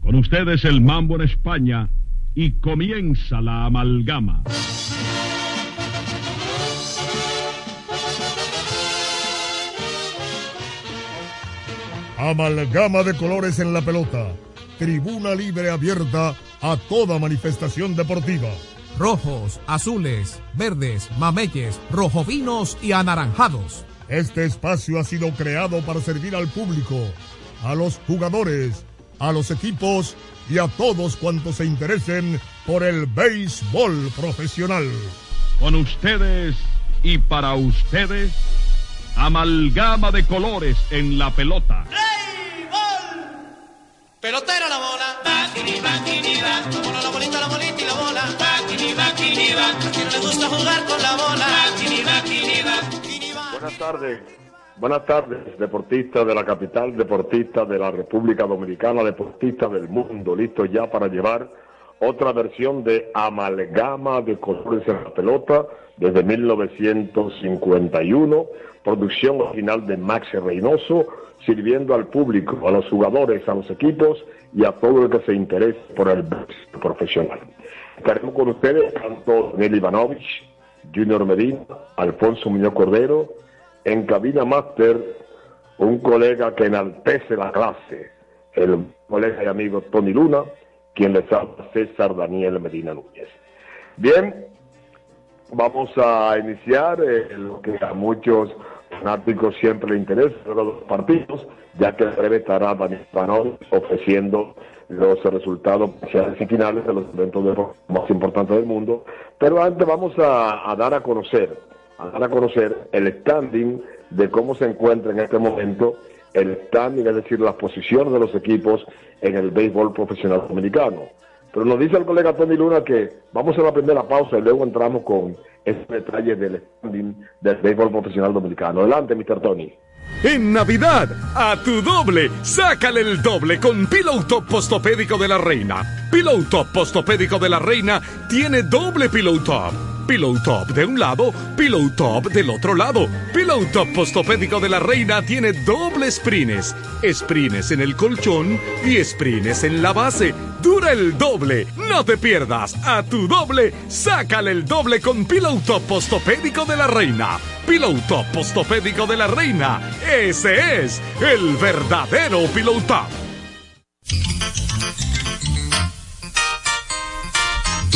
Con ustedes el mambo en España y comienza la amalgama. Amalgama de colores en la pelota. Tribuna libre abierta a toda manifestación deportiva. Rojos, azules, verdes, mameyes, rojovinos y anaranjados. Este espacio ha sido creado para servir al público, a los jugadores, a los equipos y a todos cuantos se interesen por el béisbol profesional. Con ustedes y para ustedes, amalgama de colores en la pelota. Pelotera la bola. Bakini, bakini, va. Bola, la bolita, la bolita y la bola. Bakini, bakini, va. A quien le gusta jugar con la bola. Bakini, bakini, va. Buenas tardes. Buenas tardes, deportistas de la capital, deportistas de la República Dominicana, deportistas del mundo, listos ya para llevar otra versión de Amalgama de Colores en la Pelota desde 1951, producción original de Max Reynoso, sirviendo al público, a los jugadores, a los equipos y a todo el que se interese por el profesional. Estaremos con ustedes tanto Nelly Ivanovich, Junior Medina, Alfonso Muñoz Cordero, en cabina máster un colega que enaltece la clase, el colega y amigo Tony Luna, quien les habla César Daniel Medina Núñez. Bien, vamos a iniciar eh, lo que a muchos fanáticos siempre les interesa, los partidos, ya que en breve estará Daniel Panol ofreciendo los resultados parciales y finales de los eventos deportivos más importantes del mundo. Pero antes vamos a dar a conocer, a dar a conocer el standing de cómo se encuentra en este momento el standing, es decir, las posiciones de los equipos en el béisbol profesional dominicano. Pero nos dice el colega Tony Luna que vamos a la primera pausa y luego entramos con ese detalle del standing del béisbol profesional dominicano. Adelante, Mr. Tony. En Navidad, a tu doble, sácale el doble con Pillow Top Postopédico de la Reina. Pillow Top Postopédico de la Reina tiene doble Pillow Top. Pillow Top de un lado, Pillow Top del otro lado. Pillow Top Postopédico de la Reina tiene doble sprines. Sprines en el colchón y sprines en la base. Dura el doble. No te pierdas. A tu doble, sácale el doble con Pillow Top Postopédico de la Reina. Pillow Top Postopédico de la Reina. Ese es el verdadero Pillow Top.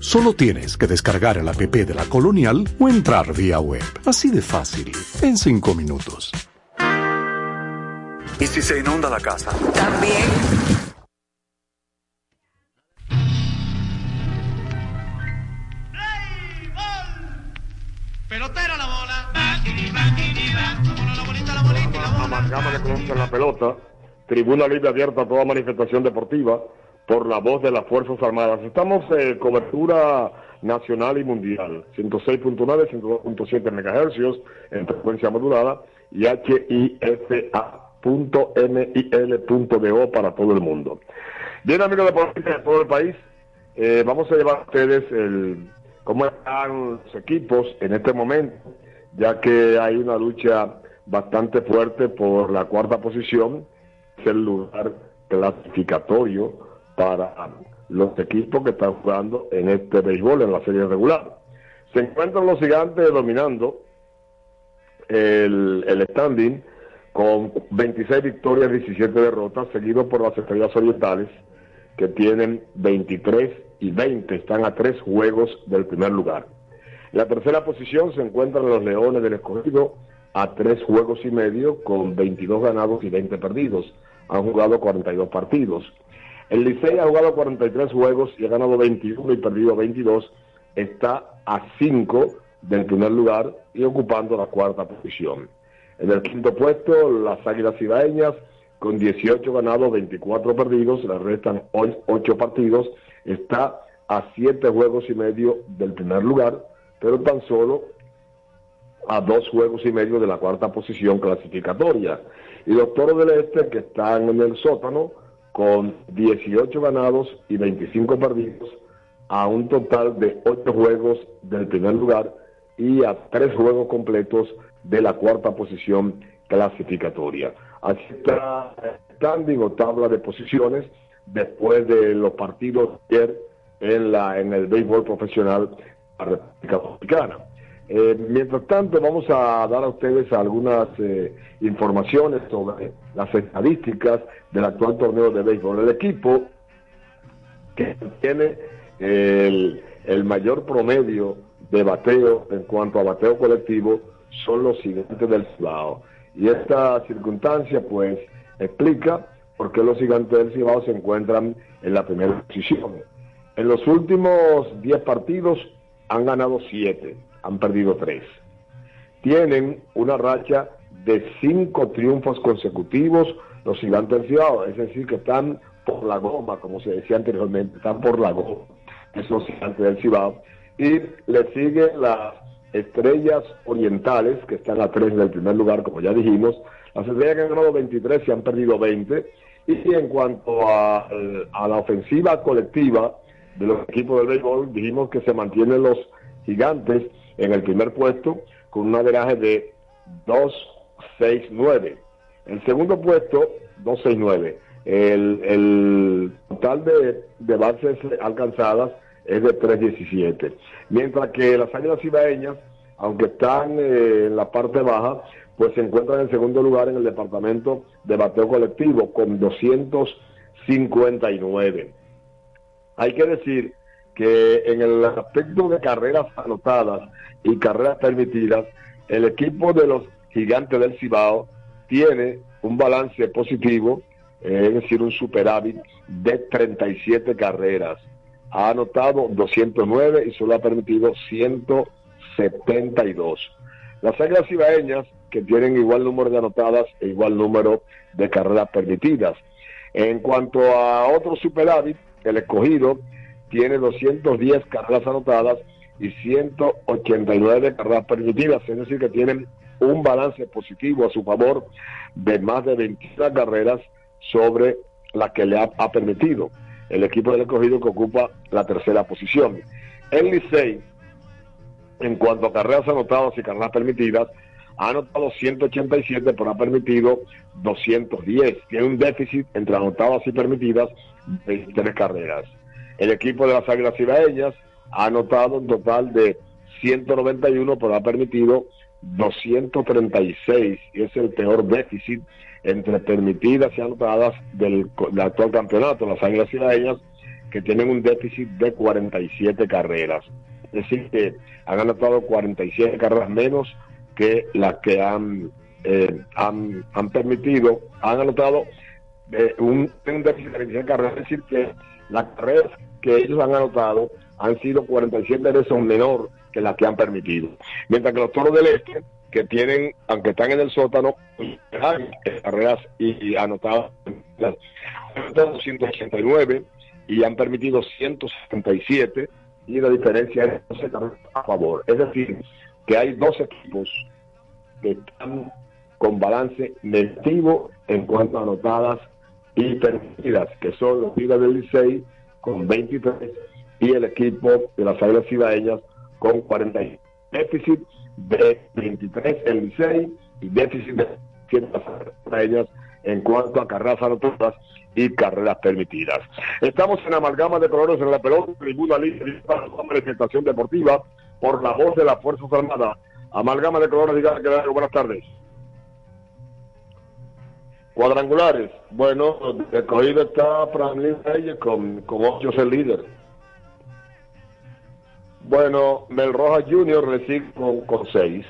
Solo tienes que descargar el app de la Colonial o entrar vía web. Así de fácil, en cinco minutos. ¿Y si se inunda la casa? También. Pelotera la bola. La bolita, la bolita, la bola. En la pelota. Tribuna libre abierta a toda manifestación deportiva por la voz de las Fuerzas Armadas. Estamos en cobertura nacional y mundial. 106.9, 102.7 MHz en frecuencia modulada y HIFA.mil.do para todo el mundo. Bien, amigos deportistas de todo el país, eh, vamos a llevar a ustedes el, cómo están los equipos en este momento, ya que hay una lucha bastante fuerte por la cuarta posición, es el lugar clasificatorio para los equipos que están jugando en este béisbol, en la serie regular. Se encuentran los gigantes dominando el, el standing con 26 victorias, 17 derrotas, seguido por las estrellas orientales que tienen 23 y 20, están a tres juegos del primer lugar. En la tercera posición se encuentran los Leones del Escogido a tres juegos y medio con 22 ganados y 20 perdidos. Han jugado 42 partidos. El Licey ha jugado 43 juegos y ha ganado 21 y perdido 22. Está a 5 del primer lugar y ocupando la cuarta posición. En el quinto puesto, las Águilas Ibaeñas con 18 ganados, 24 perdidos, le restan 8 partidos, está a 7 juegos y medio del primer lugar, pero tan solo a 2 juegos y medio de la cuarta posición clasificatoria. Y los Toros del Este, que están en el sótano, con 18 ganados y 25 perdidos, a un total de 8 juegos del primer lugar y a 3 juegos completos de la cuarta posición clasificatoria. Así está standing o tabla de posiciones después de los partidos ayer en, la, en el béisbol profesional de la República Dominicana. Eh, mientras tanto, vamos a dar a ustedes algunas eh, informaciones sobre las estadísticas del actual torneo de béisbol. El equipo que tiene el, el mayor promedio de bateo en cuanto a bateo colectivo son los gigantes del Cibao. Y esta circunstancia, pues, explica por qué los gigantes del Cibao se encuentran en la primera posición. En los últimos 10 partidos han ganado 7 han perdido tres. Tienen una racha de cinco triunfos consecutivos los gigantes es decir, que están por la goma, como se decía anteriormente, están por la goma, es los gigantes del Cibao. Y le siguen las estrellas orientales, que están a tres del primer lugar, como ya dijimos, Las estrellas que han ganado 23 y han perdido 20. Y en cuanto a, a la ofensiva colectiva de los equipos del béisbol, dijimos que se mantienen los gigantes en el primer puesto con un averaje de 2-6-9. El segundo puesto, 2-6-9. El, el total de, de bases alcanzadas es de 3.17. Mientras que las águilas cibaeñas, aunque están eh, en la parte baja, pues se encuentran en segundo lugar en el departamento de bateo colectivo con 259. Hay que decir que en el aspecto de carreras anotadas y carreras permitidas, el equipo de los gigantes del Cibao tiene un balance positivo, eh, es decir, un superávit de 37 carreras. Ha anotado 209 y solo ha permitido 172. Las águilas cibaeñas, que tienen igual número de anotadas e igual número de carreras permitidas. En cuanto a otro superávit, el escogido tiene 210 carreras anotadas y 189 carreras permitidas, es decir, que tienen un balance positivo a su favor de más de 21 carreras sobre las que le ha, permitido el equipo del escogido que ocupa la tercera posición. El Licey, en cuanto a carreras anotadas y carreras permitidas, ha anotado 187, pero ha permitido 210. Tiene un déficit entre anotadas y permitidas de 23 carreras. El equipo de las Águilas Cibaeñas ha anotado un total de 191, pero ha permitido 236 y es el peor déficit entre permitidas y anotadas del, actual campeonato. Las Águilas Cibaeñas que tienen un déficit de 47 carreras. Es decir, que han anotado 47 carreras menos que las que han, eh, han, permitido, han anotado eh, un, un déficit de 47 carreras. Es decir, que las carreras que ellos han anotado han sido 47 veces menor que las que han permitido. Mientras que los toros del este, que tienen, aunque están en el sótano, carreras y, anotadas, han 189 y han permitido 177 y la diferencia es 12 carreras a favor. Es decir, que hay dos equipos que están con balance negativo en cuanto a anotadas y permitidas, que son los Tigres del Licey con 23 y el equipo de las Águilas Cibaeñas con 40. Déficit de 23 el Licey y déficit de 100 ellas en cuanto a carreras anotadas y carreras permitidas. Estamos en amalgama de colores en la pelota, tribuna libre para la manifestación deportiva por la voz de las Fuerzas Armadas. Amalgama de colores, diga que buenas tardes. Cuadrangulares, bueno, el cogido está Franklin Reyes con, con 8 el líder. Bueno, Mel Rojas Jr. recibe con, con 6.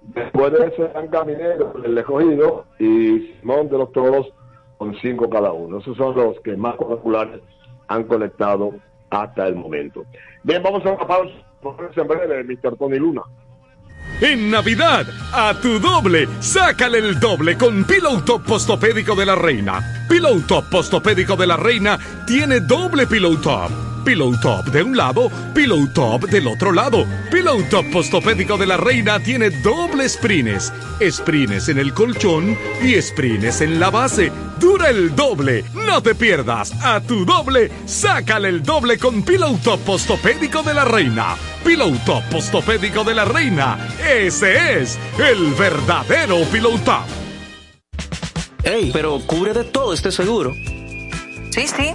Después de eso están Caminero, el escogido, y Simón de los Toros con 5 cada uno. Esos son los que más cuadrangulares han conectado hasta el momento. Bien, vamos a una pausa. En breve, Mr. Tony Luna. En Navidad, a tu doble, sácale el doble con Pillow Top Postopédico de la Reina. Pillow Top Postopédico de la Reina tiene doble Pillow Top. Pillow Top de un lado, Pillow Top del otro lado. Pillow Top Postopédico de la Reina tiene doble sprines. Sprines en el colchón y sprines en la base. Dura el doble. No te pierdas. A tu doble, sácale el doble con Pillow Top Postopédico de la Reina. Pillow Top Postopédico de la Reina. Ese es el verdadero Pillow Top. Ey, pero cubre de todo este seguro. Sí, sí,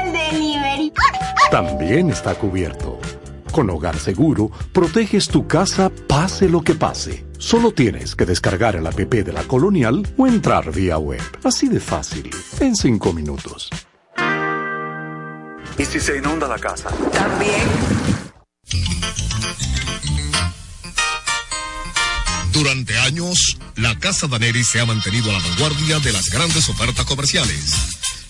delivery? También está cubierto. Con Hogar Seguro, proteges tu casa pase lo que pase. Solo tienes que descargar el app de la Colonial o entrar vía web. Así de fácil, en 5 minutos. ¿Y si se inunda la casa? También. Durante años, la Casa Daneri se ha mantenido a la vanguardia de las grandes ofertas comerciales.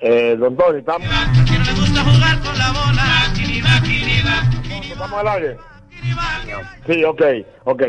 Eh, don Tony, ¿estamos? ¿Estamos al aire? Sí, ok, ok.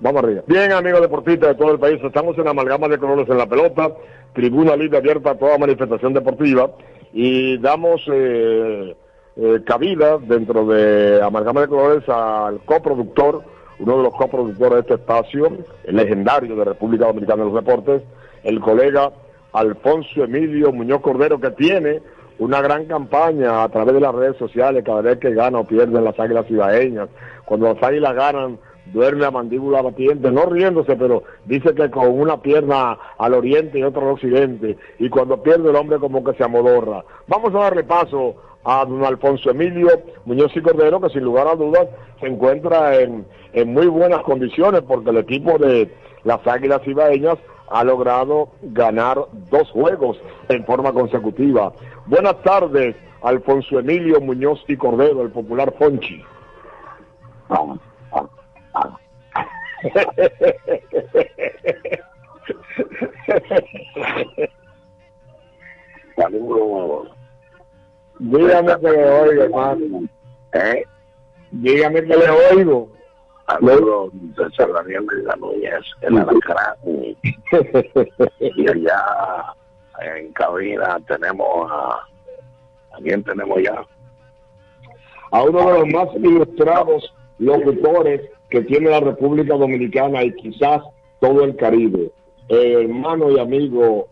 Vamos arriba. Bien, amigos deportistas de todo el país, estamos en amalgama de colores en la pelota, tribuna libre abierta a toda manifestación deportiva y damos eh, eh, cabida dentro de amalgama de colores al coproductor, uno de los coproductores de este espacio, el legendario de República Dominicana de los Deportes, el colega Alfonso Emilio Muñoz Cordero, que tiene una gran campaña a través de las redes sociales cada vez que gana o pierden las águilas cibaeñas. Cuando las águilas ganan, duerme a mandíbula batiente, no riéndose, pero dice que con una pierna al oriente y otra al occidente, y cuando pierde el hombre como que se amodorra. Vamos a darle paso a don Alfonso Emilio Muñoz y Cordero, que sin lugar a dudas se encuentra en, en muy buenas condiciones, porque el equipo de las águilas cibaeñas ha logrado ganar dos juegos en forma consecutiva. Buenas tardes, Alfonso Emilio Muñoz y Cordero, el popular Fonchi. Saludos. Dígame que le oigo, hermano. ¿Eh? Dígame que le oigo. De San Daniel de la Núñez, el Alacrán. y allá en cabina tenemos a... ¿A tenemos ya? A uno de los más ilustrados locutores que tiene la República Dominicana y quizás todo el Caribe. El hermano y amigo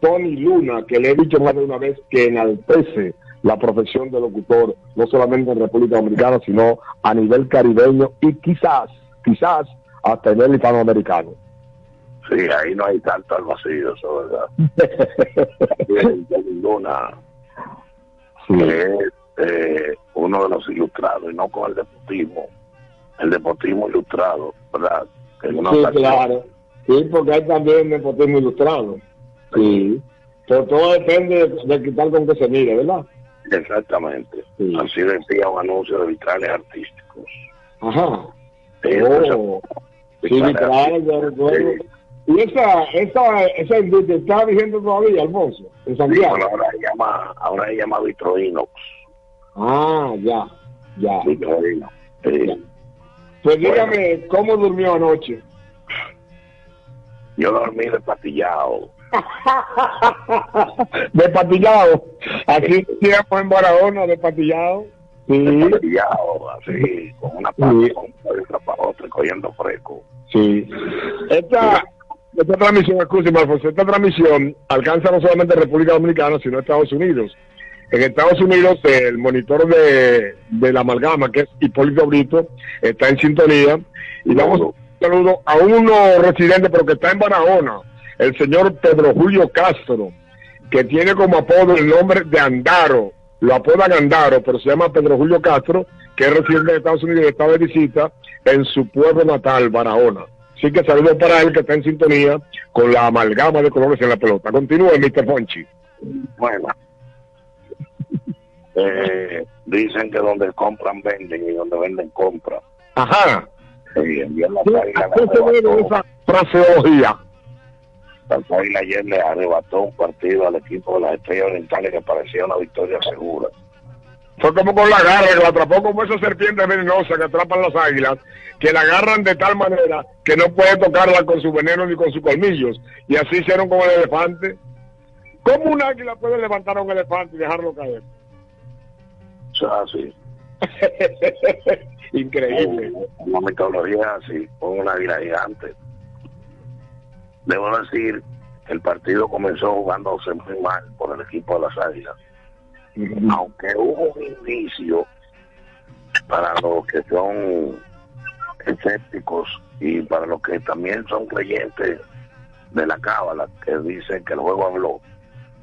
Tony Luna, que le he dicho más de una vez que enaltece la profesión de locutor, no solamente en República Dominicana, sino a nivel caribeño y quizás, quizás hasta en el hispanoamericano. Sí, ahí no hay tanto al vacío, eso es verdad. Luna que es eh, uno de los ilustrados y no con el deportivo. El deportivo ilustrado, ¿verdad? Que Sí, claro. Sí, porque hay también nepotismo ilustrado. Sí. Pero todo depende de quitar con que se mire, ¿verdad? Exactamente. Así decía un anuncio de vitrales artísticos. Ajá. Sí, Oh. Sí, vitrales, recuerdo. Y esa, esa, esa industria está vigente todavía, Alfonso, en Sí, Santiago. bueno, ahora se llama, ahora se llama Vitroinox. Ah, ya, ya. Vitroinox. Sí. Pues dígame, ¿cómo durmió anoche? Yo dormí despatillado. Despatillado. Así decíamos en Barahona, despatillado. Sí. Despatillado, así, con una Sí. con letra para otra, cogiendo fresco. Sí. Esta, esta transmisión, escúcheme, Alfonso, esta transmisión alcanza no solamente República Dominicana, sino Estados Unidos. En Estados Unidos, el monitor de, de la amalgama, que es Hipólito Brito, está en sintonía. Y damos un saludo a uno residente, pero que está en Barahona, el señor Pedro Julio Castro, que tiene como apodo el nombre de Andaro. Lo apodan Andaro, pero se llama Pedro Julio Castro, que es residente de Estados Unidos y está de visita en su pueblo natal, Barahona. Así que saludos para él que está en sintonía con la amalgama de colores en la pelota. Continúe, Mr. Fonchi. Bueno. Eh, dicen que donde compran venden y donde venden compran. Ajá. Sí, ayer la ¿A Águila qué se esa fraseología? Águilas ayer le arrebató un partido al equipo de las Estrellas Orientales que parecía una victoria segura. Fue como con la garra, que la atrapó como esa serpiente venenosa que atrapan las águilas, que la agarran de tal manera que no puede tocarla con su veneno ni con sus colmillos. Y así hicieron con el elefante. ¿Cómo un águila puede levantar a un elefante y dejarlo caer? O sea, sí. Increíble. Una mitología así, con una águila gigante. Debo decir que el partido comenzó jugándose muy mal por el equipo de las águilas. Aunque hubo un indicio para los que son escépticos y para los que también son creyentes de la cábala, que dicen que el juego habló.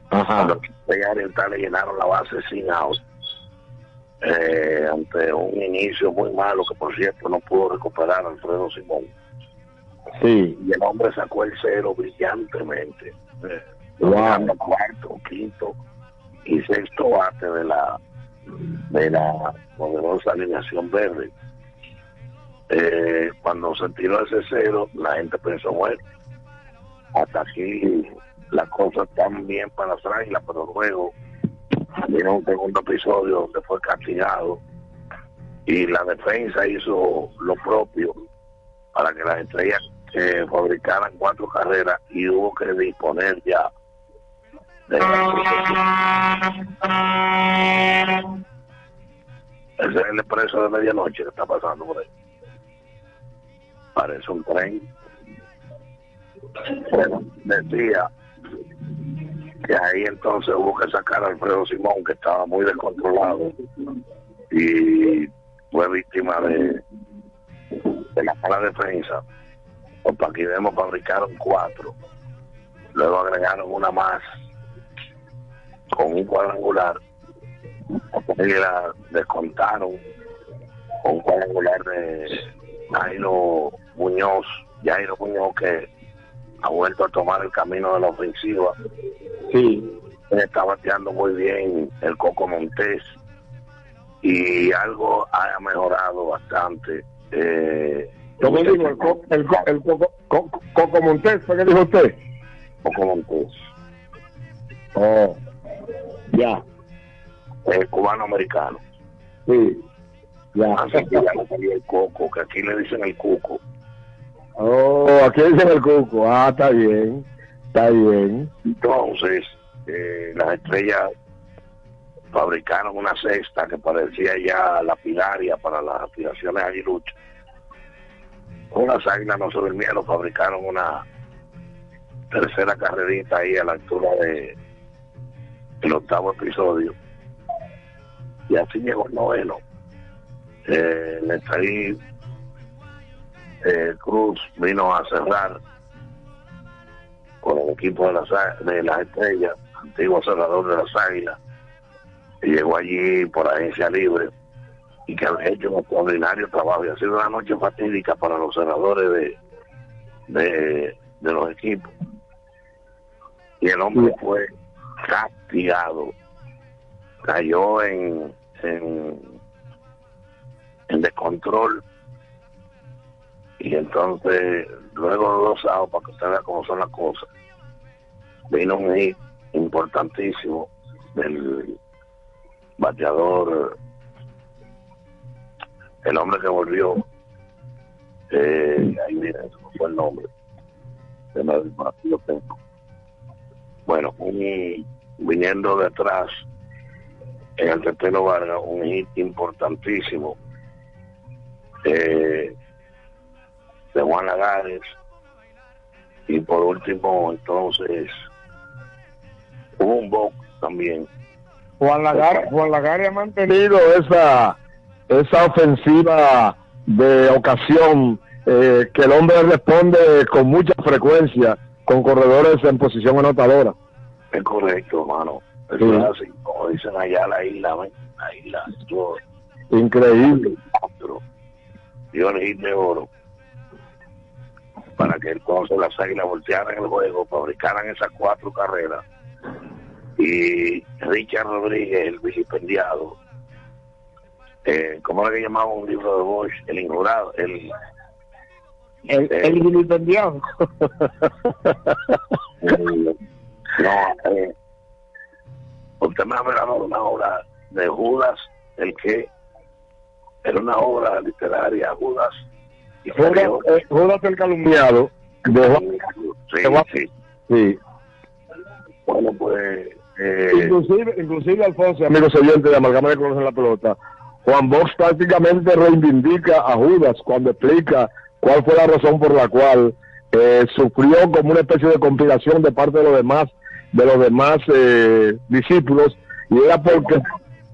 Cuando Estrella Oriental le llenaron la base sin out, eh, ante un inicio muy malo que por cierto no pudo recuperar Alfredo Simón. Sí. Y el hombre sacó el cero brillantemente. Wow. cuarto, quinto y sexto bate de la de la poderosa alineación verde. Eh, cuando se tiró ese cero, la gente pensó, bueno, hasta aquí las cosas están bien para las águilas, pero luego vino un segundo episodio donde fue castigado y la defensa hizo lo propio para que las estrellas eh, fabricaran cuatro carreras y hubo que disponer ya de ese es el expreso de medianoche que está pasando por ahí. Parece un tren. Bueno, decía que ahí entonces hubo que sacar a Alfredo Simón que estaba muy descontrolado y fue víctima de, de la mala defensa los paquidemos fabricaron cuatro luego agregaron una más con un cuadrangular y la descontaron con un cuadrangular de Jairo Muñoz Jairo Muñoz que ha vuelto a tomar el camino de la ofensiva Sí. está bateando muy bien el Coco Montés y algo ha mejorado bastante eh, ¿Cómo digo? El, co- el, co- el coco, co- Coco Montés, ¿fue que dijo usted? Coco Montés Oh, ya, el cubano americano sí, ya. así que ya no salió el Coco que aquí le dicen el Cuco Oh, aquí dicen el cuco. Ah, está bien, está bien. Entonces, eh, las estrellas fabricaron una cesta que parecía ya lapidaria para las aspiraciones aguiluchas. Unas águilas no se durmieron, fabricaron una tercera carrerita ahí a la altura de el octavo episodio. Y así llegó el noveno. Eh, Nestarí eh, Cruz vino a cerrar con el equipo de las, de las estrellas, antiguo cerrador de las águilas, llegó allí por agencia libre y que había hecho un extraordinario trabajo. Y ha sido una noche fatídica para los cerradores de, de, de los equipos. Y el hombre fue castigado, cayó en, en, en descontrol y entonces luego de dos sábados para que usted vea cómo son las cosas vino un hit importantísimo del bateador el hombre que volvió eh, ahí viene no fue el nombre de bueno un, viniendo detrás en el Tetelo Vargas un hit importantísimo eh, de Juan Lagares y por último entonces hubo un box también Juan Lagar, Juan ha mantenido esa, esa ofensiva de ocasión eh, que el hombre responde con mucha frecuencia con corredores en posición anotadora. es correcto hermano Sí. es así como dicen allá la isla la isla Increíble. el de oro para que entonces las águilas voltearan el juego fabricaran esas cuatro carreras y Richard Rodríguez el vilipendiado eh, ¿cómo era que llamaba un libro de Bosch? el injurado el El, el vilipendiado. el- no eh, usted me ha hablado de una obra de Judas el que era una obra literaria Judas y Judas, eh, Judas el calumniado. De Sí, sí. sí. Bueno, pues. Eh, Inclusive, inclusive Alfonso, amigos oyentes de Amalgama de Colores en la Pelota, Juan Box prácticamente reivindica a Judas cuando explica cuál fue la razón por la cual eh, sufrió como una especie de compilación de parte de los demás de los demás eh, discípulos y era porque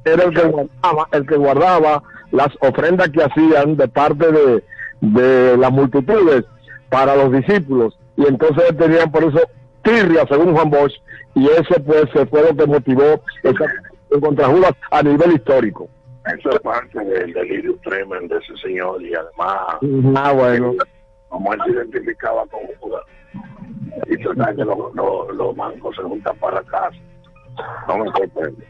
era el que guardaba el que guardaba las ofrendas que hacían de parte de, de las multitudes para los discípulos. Y entonces tenían por eso tirria según Juan Bosch y ese pues fue lo que motivó esa contra Judas a nivel histórico. Eso es parte del delirio tremendo de ese señor y además ah bueno. como él se identificaba con Judas. Y tratar que los, los, los mancos se juntan para casa no me sorprende.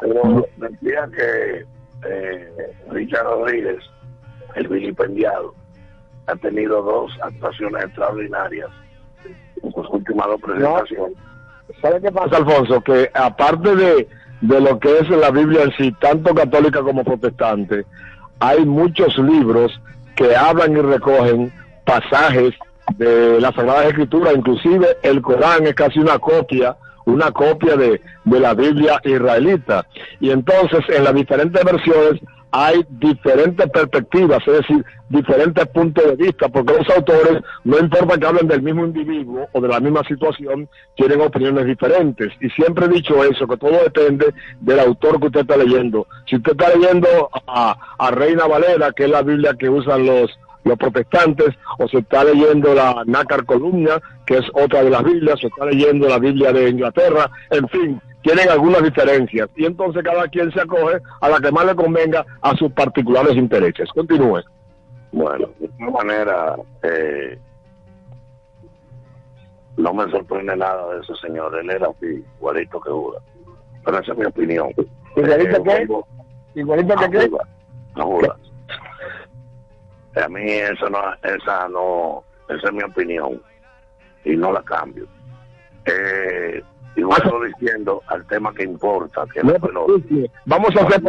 Pero decía que eh, Richard Rodríguez el vilipendiado ha tenido dos actuaciones extraordinarias en sus últimas dos presentaciones ¿Sabe qué pasa, Alfonso? Que aparte de, de lo que es la Biblia en sí, tanto católica como protestante, hay muchos libros que hablan y recogen pasajes de la Sagrada Escritura, inclusive el Corán es casi una copia, una copia de, de la Biblia israelita. Y entonces en las diferentes versiones hay diferentes perspectivas, es decir, diferentes puntos de vista, porque los autores, no importa que hablen del mismo individuo o de la misma situación, tienen opiniones diferentes. Y siempre he dicho eso, que todo depende del autor que usted está leyendo. Si usted está leyendo a, a Reina Valera, que es la Biblia que usan los los protestantes, o se está leyendo la Nácar Columna, que es otra de las Biblias, se está leyendo la Biblia de Inglaterra, en fin, tienen algunas diferencias y entonces cada quien se acoge a la que más le convenga a sus particulares intereses. Continúe. Bueno, de esta manera, eh, no me sorprende nada de ese señor. Él era así, igualito que Judas. Pero esa es mi opinión. ¿Igualito Eh, qué? ¿Igualito que qué? A Judas. A mí eso no, esa no, esa es mi opinión y no la cambio. Eh, y vuelvo diciendo al tema que importa, que es la pelota. Vamos a hacer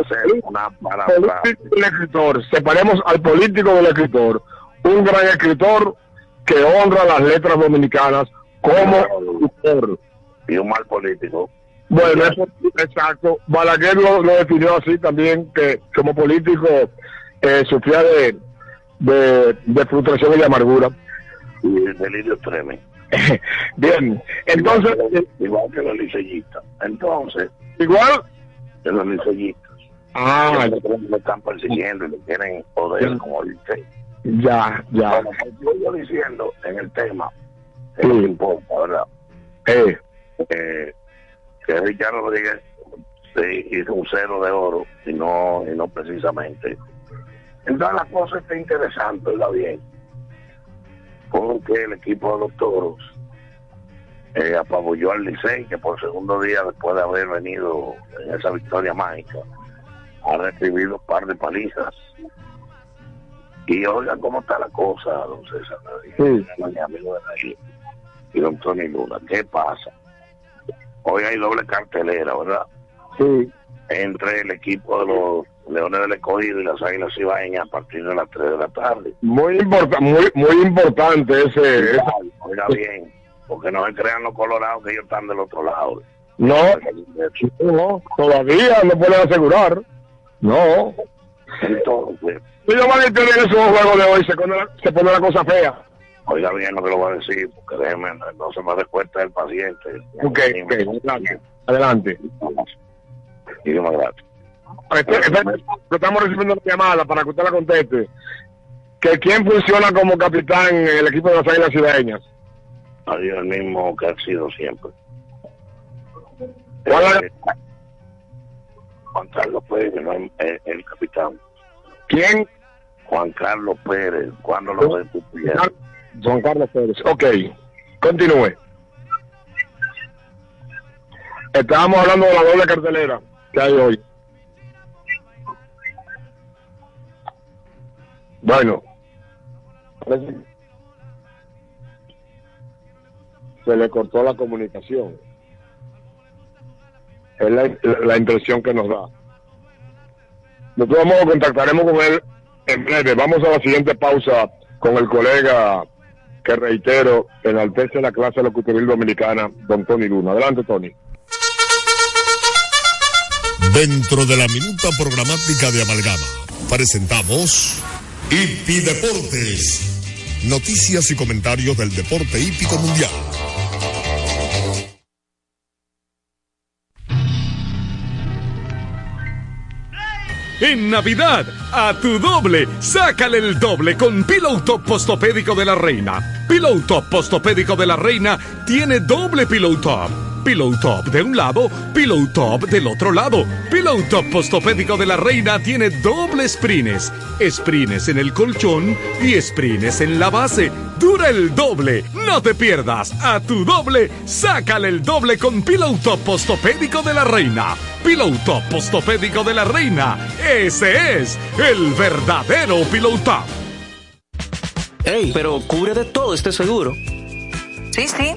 hacer una palabra. del escritor. Separemos al político del escritor. Un gran escritor que honra las letras dominicanas como escritor. Y un mal político. Bueno, eso- exacto. Balaguer lo, lo definió así también, que como político eh, sufría de, de, de frustración y de amargura. Y el delirio tremendo. Bien, entonces, Igual que los liceístas. Entonces, igual, que los liceístas. ah, que me están persiguiendo y le quieren poder como dice. ya, ya. Bueno, pues yo diciendo en el tema, que Sí. no importa, ¿verdad? Eh, Eh, que Richard Rodríguez se hizo un cero de oro y no, y no precisamente. Entonces la cosa está interesante, ¿verdad? Bien. Porque el equipo de los toros eh, apabulló al Licey, que por segundo día después de haber venido en esa victoria mágica, ha recibido un par de palizas. Y oiga cómo está la cosa, don César. Sí. Mi amigo de ahí, y don Tony Luna. ¿Qué pasa? Hoy hay doble cartelera, ¿verdad? sí, Entre el equipo de los Leones del Escogido y las Águilas Ibaeñas a partir de las 3 de la tarde. muy, importa, muy, muy importante ese, Oiga bien, porque no se crean los colorados que ellos están del otro lado. No, no, todavía no pueden asegurar. No. Entonces, Si yo a tener esos juegos de hoy, se pone, la, se pone la cosa fea. oiga bien lo que lo voy a decir, porque déjeme, no se me respuesta el paciente. Ok, ok, adelante. Adelante. Y gracias. Estamos recibiendo una llamada para que usted la conteste. Que quién funciona como capitán en el equipo de las Águilas Ciudadanas. Adiós, el mismo que ha sido siempre. ¿Cuál es? Juan Carlos Pérez, no es el, el capitán. ¿Quién? Juan Carlos Pérez, cuando lo destituyeron. Juan Carlos Pérez. Ok, continúe. Estábamos hablando de la doble cartelera que hay hoy. Bueno. Se le cortó la comunicación. Es la, la impresión que nos da. De todos modos, contactaremos con él en breve. Vamos a la siguiente pausa con el colega que reitero, enaltece la clase locutoril dominicana, don Tony Luna. Adelante, Tony. Dentro de la minuta programática de Amalgama, presentamos Hipi Deportes. Noticias y comentarios del deporte hípico mundial. En Navidad, a tu doble, sácale el doble con Pillow Top Postopédico de la Reina. Pillow Top Postopédico de la Reina tiene doble Pillow Top. Pillow Top de un lado, Pillow Top del otro lado. Pillow Top Postopédico de la Reina tiene doble sprines. Sprines en el colchón y sprines en la base. Dura el doble. No te pierdas. A tu doble, sácale el doble con Pillow Top Postopédico de la Reina. Pillow Top Postopédico de la Reina. Ese es el verdadero Pillow Top. Ey, pero cubre de todo este seguro. Sí, sí,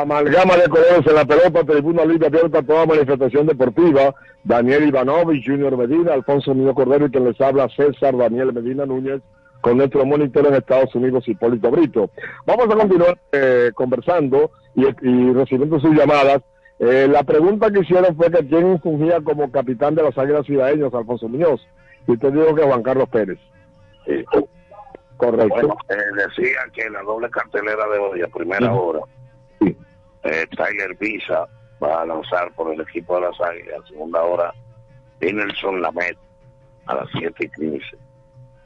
Amalgama de colores en la pelota, tribuna libre abierta a toda manifestación deportiva. Daniel Ivanovich, Junior Medina, Alfonso Niño Cordero y quien les habla César Daniel Medina Núñez con nuestro monitor en Estados Unidos, Hipólito Brito. Vamos a continuar eh, conversando y, y recibiendo sus llamadas. Eh, la pregunta que hicieron fue que quién fungía como capitán de las Águilas Ciudadeñas, Alfonso Muñoz. Y usted dijo que Juan Carlos Pérez. Sí. Correcto. Bueno, eh, decía que la doble cartelera de hoy a primera hora, eh, Tyler Visa va a lanzar por el equipo de las Águilas, segunda hora, Nelson Lamet a las 7 y 15.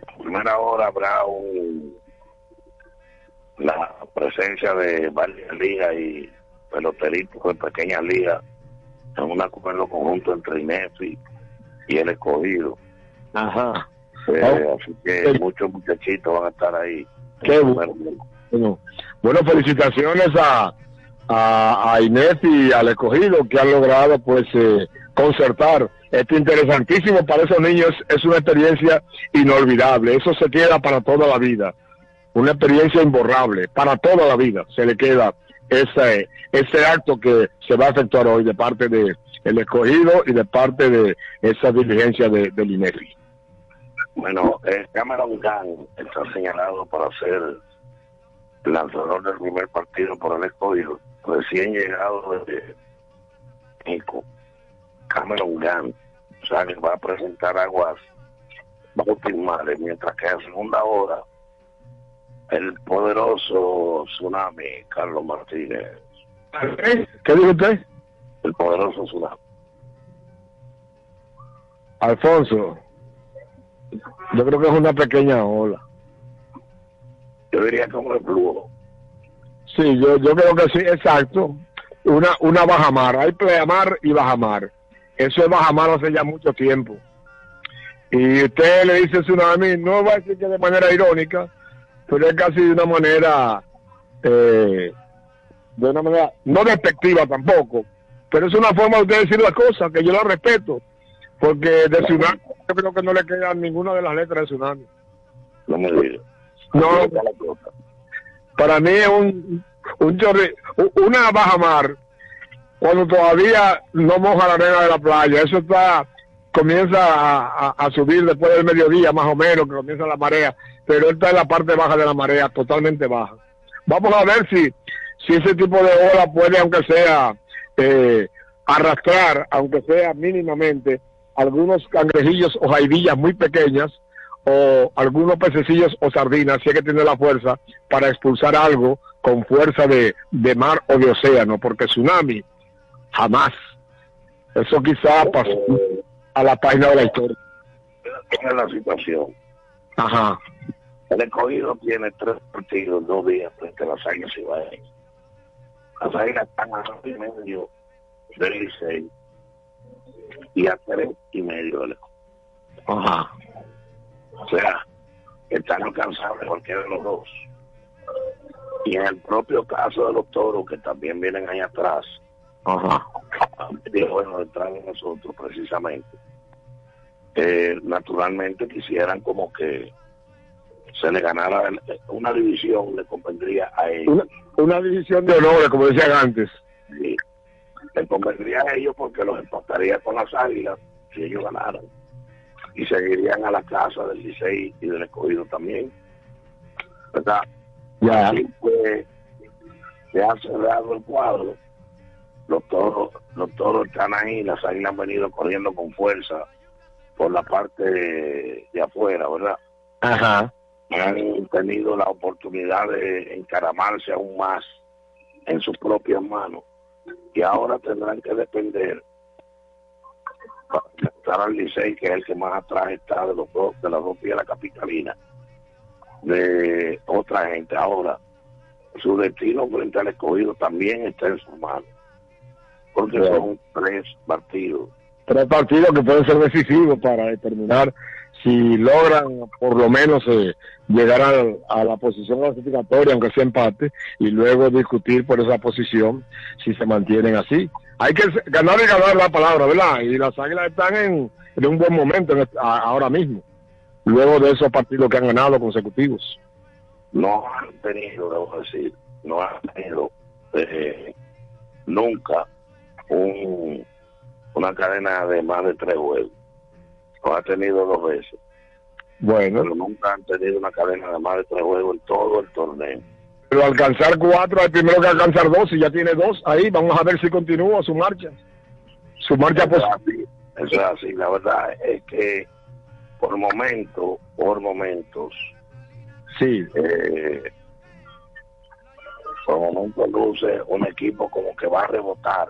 A primera hora habrá un, la presencia de varias ligas y peloteritos de pequeñas ligas en un acuerdo conjunto entre INEFI y el escogido. Ajá. Eh, así que muchos muchachitos van a estar ahí. Qué bueno. Bueno, bueno, felicitaciones a, a, a Inés y al escogido que han logrado pues eh, concertar. Esto interesantísimo para esos niños es una experiencia inolvidable. Eso se queda para toda la vida. Una experiencia imborrable para toda la vida se le queda ese ese acto que se va a efectuar hoy de parte de escogido y de parte de esa diligencia de, del INEFI. Bueno, eh, Cameron Gang está señalado para ser lanzador del primer partido por el escogido, recién llegado de México, Cameron o sea que va a presentar aguas bautismales, mientras que en segunda hora El poderoso tsunami, Carlos Martínez. ¿Qué dijo usted? El poderoso tsunami. Alfonso, yo creo que es una pequeña ola. Yo diría que un reflujo. Sí, yo, yo creo que sí, exacto. Una, una bajamar. Hay pleamar y bajamar. Eso es bajamar hace ya mucho tiempo. Y usted le dice tsunami, no va a decir que de manera irónica, pero es casi de una manera, eh, de una manera, no despectiva tampoco, pero es una forma de usted decir las cosas que yo la respeto, porque de tsunami yo creo que no le quedan ninguna de las letras de tsunami. No me digas. No, para mí es un, un chorri- una baja mar cuando todavía no moja la arena de la playa. Eso está comienza a, subir después del mediodía, más o menos, que comienza la marea, pero está en la parte baja de la marea, totalmente baja. Vamos a ver si, si ese tipo de ola puede, aunque sea, eh, arrastrar, aunque sea mínimamente, algunos cangrejillos o jaidillas muy pequeñas o algunos pececillos o sardinas, si es que tiene la fuerza para expulsar algo con fuerza de, de mar o de océano, porque tsunami jamás. Eso quizá pasó a la página de la historia. Esa es la situación. Ajá. El escogido tiene tres partidos, dos días frente a las águilas ibaeñas. Las águilas están a dos y medio del Licey y a tres y medio del escogido. Ajá. O sea, están alcanzables cualquiera de los dos. Y en el propio caso de los toros, que también vienen ahí atrás, Ajá. digo, bueno, detrás de nosotros precisamente, eh, naturalmente quisieran como que se le ganara el- una división, le convendría a ellos. Una, una división de honores, como decían antes. Sí. Le convendría a ellos porque los empataría con las águilas si ellos ganaran. Y seguirían a la casa del Licey y del escogido también. ¿Verdad? Ya. Así pues, se ha cerrado el cuadro. Los toros, los toros están ahí, las águilas han venido corriendo con fuerza por la parte de, de afuera, ¿verdad? Ajá. Han tenido la oportunidad de encaramarse aún más en sus propias manos y ahora tendrán que depender enfrentar al Licey, que es el que más atrás está de los dos, de las dos piedras capitalinas, de otra gente. Ahora, su destino frente al escogido también está en sus manos, porque Bien. son tres partidos. Tres partidos que pueden ser decisivos para determinar si logran por lo menos eh, llegar al- a, la posición clasificatoria, aunque sea empate, y luego discutir por esa posición si se mantienen así. Hay que ganar y ganar la palabra, ¿verdad? Y las águilas están en, en un buen momento en este- a- ahora mismo, luego de esos partidos que han ganado consecutivos. no han tenido, debo decir, no han tenido eh, nunca un, una cadena de más de tres juegos. Lo ha tenido dos veces, Bueno, pero nunca han tenido una cadena de más de tres juegos en todo el torneo. Pero alcanzar cuatro, el primero que alcanzar dos, y ya tiene dos ahí, vamos a ver si continúa su marcha. Su marcha Eso positiva. así, eso es así. La verdad es que por momentos, por momentos, Sí. eh, por momentos luce un equipo como que va a rebotar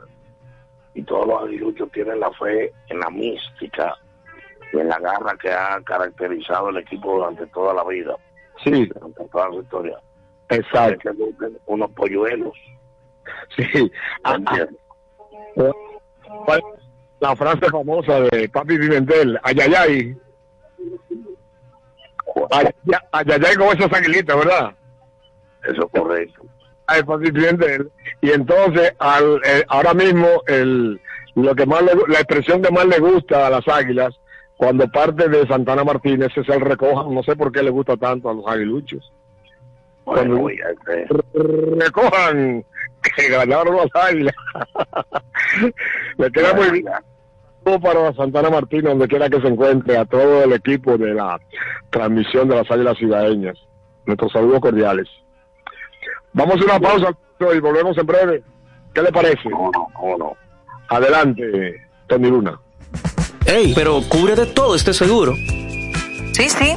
y todos los aguiluchos tienen la fe en la mística y en la garra que ha caracterizado el equipo durante toda la vida, Sí, durante toda su historia. Exacto. Que unos polluelos. Sí. Ah, ah. La frase famosa de Papi Pimentel, ayayay. Ayayay, ayayay con esas aguilitas, ¿verdad? Eso es correcto. Ay, Papi Pimentel. Y entonces, al, eh, ahora mismo, el, lo que más le la expresión que más le gusta a las águilas, cuando parte de Santana Martínez, es el recojan. No sé por qué le gusta tanto a los aguiluchos. Bueno, recojan que ganaron las águilas. Le queda muy bien para Santana Martín, donde quiera que se encuentre, a todo el equipo de la transmisión de las águilas ciudadanas. Nuestros saludos cordiales. Vamos a una pausa y volvemos en breve. ¿Qué le parece? No, no, no, no. Adelante, Tony Luna. Ey, pero cubre de todo este seguro. Sí, sí,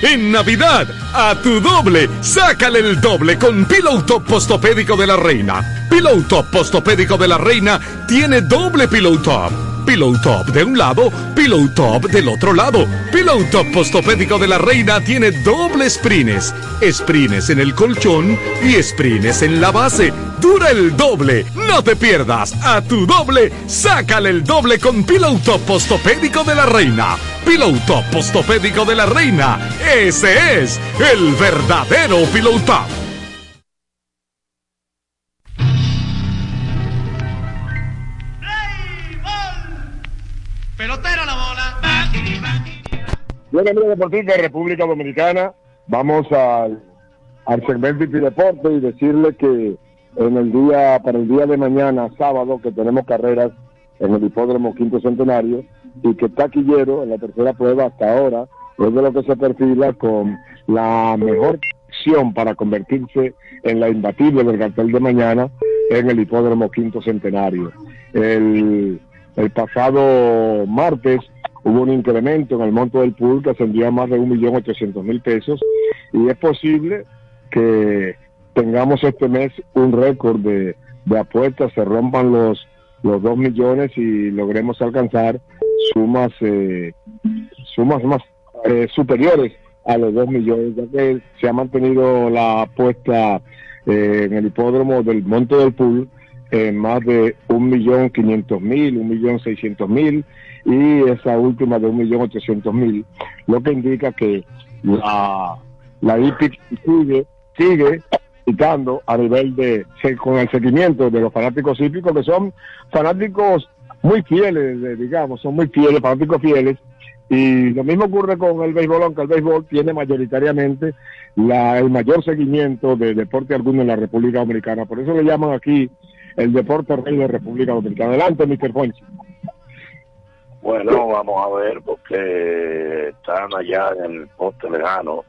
En Navidad, a tu doble, sácale el doble con Pillow Top Postopédico de la Reina. Pillow Top Postopédico de la Reina tiene doble Pillow Top. Pillow Top de un lado, Pillow Top del otro lado. Pillow Top Postopédico de la Reina tiene doble sprines. Sprines en el colchón y sprines en la base. Dura el doble. No te pierdas. A tu doble, sácale el doble con Pillow Top Postopédico de la Reina. Pillow Top Postopédico de la Reina. Ese es el verdadero Pillow Top. Pelotero la bola. Bien, amigos deportistas de República Dominicana, vamos al, al segmento y deporte y decirle que en el día, para el día de mañana, sábado, que tenemos carreras en el hipódromo Quinto Centenario y que Taquillero en la tercera prueba hasta ahora es de lo que se perfila con la mejor opción para convertirse en la imbatible del cartel de mañana en el hipódromo Quinto Centenario. El, el pasado martes hubo un incremento en el monto del pool que ascendió a más de 1.800.000 pesos y es posible que tengamos este mes un récord de, de apuestas, se rompan los, los 2 millones y logremos alcanzar sumas, eh, sumas más eh, superiores a los 2 millones, ya que se ha mantenido la apuesta eh, en el hipódromo del monto del pool en más de un millón quinientos mil, un millón seiscientos mil y esa última de un millón ochocientos mil, lo que indica que la, la IPIC sigue, sigue a nivel de, con el seguimiento de los fanáticos hípicos que son fanáticos muy fieles, de- digamos, son muy fieles, fanáticos fieles, y lo mismo ocurre con el béisbol, aunque el béisbol tiene mayoritariamente la, el mayor seguimiento de deporte alguno en la República Dominicana. Por eso le llaman aquí el deporte rey de República Dominicana. Adelante, Mr. Fonchi. Bueno, vamos a ver porque están allá en el poste lejano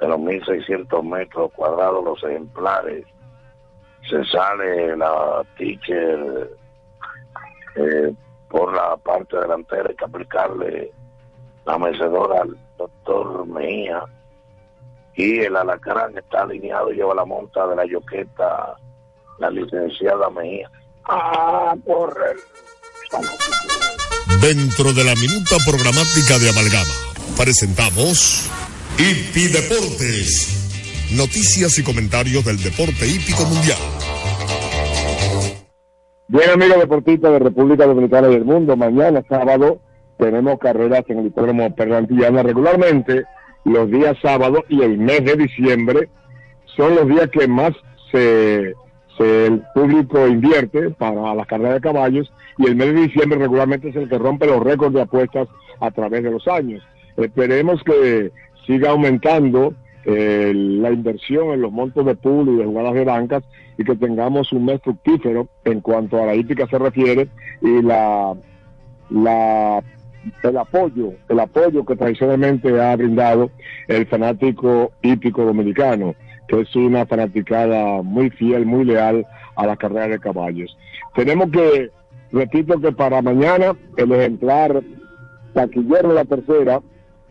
de los 1600 metros cuadrados los ejemplares. Se sale la teacher eh, por la parte delantera, hay que aplicarle la mecedora al doctor Mejía. Y el alacrán está alineado lleva la monta de la yoqueta, la licenciada Mejía. Ah, corre. Dentro de la minuta programática de Amalgama, presentamos Hipi Deportes. Noticias y comentarios del deporte hípico mundial. Bien, amigos deportistas de República Dominicana y del mundo, mañana sábado tenemos carreras en el hipódromo Perlantillana. Regularmente, los días sábados y el mes de diciembre son los días que más se- el público invierte para las carreras de caballos y el mes de diciembre regularmente es el que rompe los récords de apuestas a través de los años. Esperemos que siga aumentando eh, la inversión en los montos de pool y de jugadas de bancas y que tengamos un mes fructífero en cuanto a la hípica se refiere y la, la el apoyo, el apoyo que tradicionalmente ha brindado el fanático hípico dominicano, que es una fanaticada muy fiel, muy leal a la carrera de caballos. Tenemos que, repito que para mañana el ejemplar taquillero en la tercera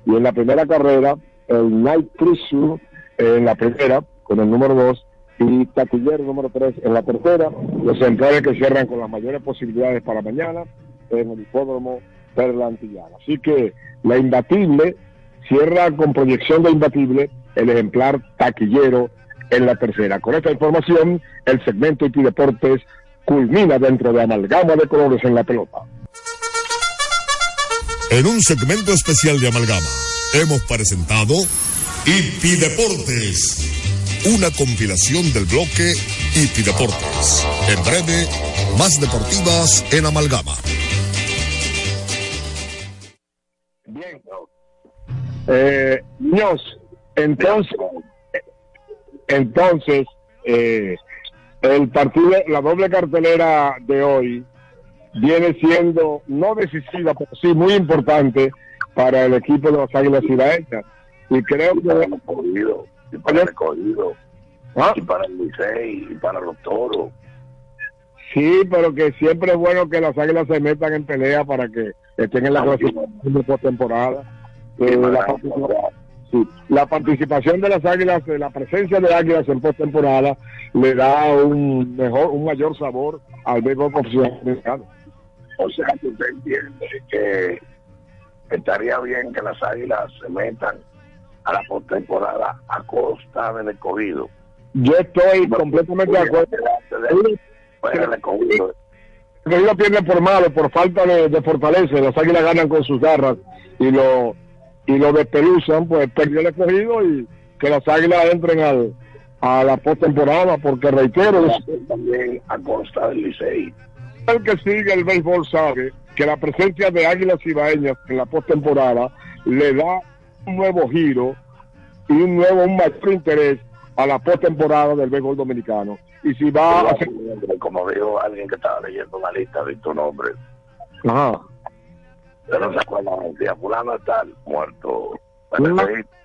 y en la primera carrera el Night Cruiser en la primera con el número dos y taquillero número tres en la tercera, los ejemplares que cierran con las mayores posibilidades para mañana en el hipódromo Perla Antillana. Así que la imbatible cierra con proyección de imbatible el ejemplar taquillero en la tercera. Con esta información, el segmento IT Deportes culmina dentro de amalgama de colores en la pelota. En un segmento especial de Amalgama, hemos presentado Hipi Deportes. Una compilación del bloque Hipi Deportes. En breve, más deportivas en Amalgama. Bien. Eh, Ños, entonces, entonces, eh, el partido, la doble cartelera de hoy viene siendo no decisiva, pero sí muy importante para el equipo de los Águilas Ibaeñas. Y creo que para el y para el escogido, y para el Licey, y para los toros. sí, pero que siempre es bueno que las Águilas se metan en pelea para que estén en la clasificación de postemporada. Eh, la, participa- sí, la participación de las Águilas, eh, la presencia de Águilas en postemporada le da un mejor, un mayor sabor al béisbol profesional. O sea, que usted entiende que estaría bien que las águilas se metan a la postemporada a costa del escogido. Yo estoy completamente de acuerdo. El escogido. El pierde por malo, por falta de, de fortaleza. Las águilas ganan con sus garras y lo y lo despeluzan, pues perdió el escogido y que las águilas entren al, a la postemporada, porque reitero, también a costa del Licey. El que sigue el béisbol sabe que la presencia de águilas ibaeñas en la postemporada le da un nuevo giro y un nuevo, un mayor interés a la postemporada del béisbol dominicano. Y si va a hacer... Como dijo alguien que estaba leyendo una lista de tu nombre, Ajá. pero se acuerdan, decía fulano está muerto,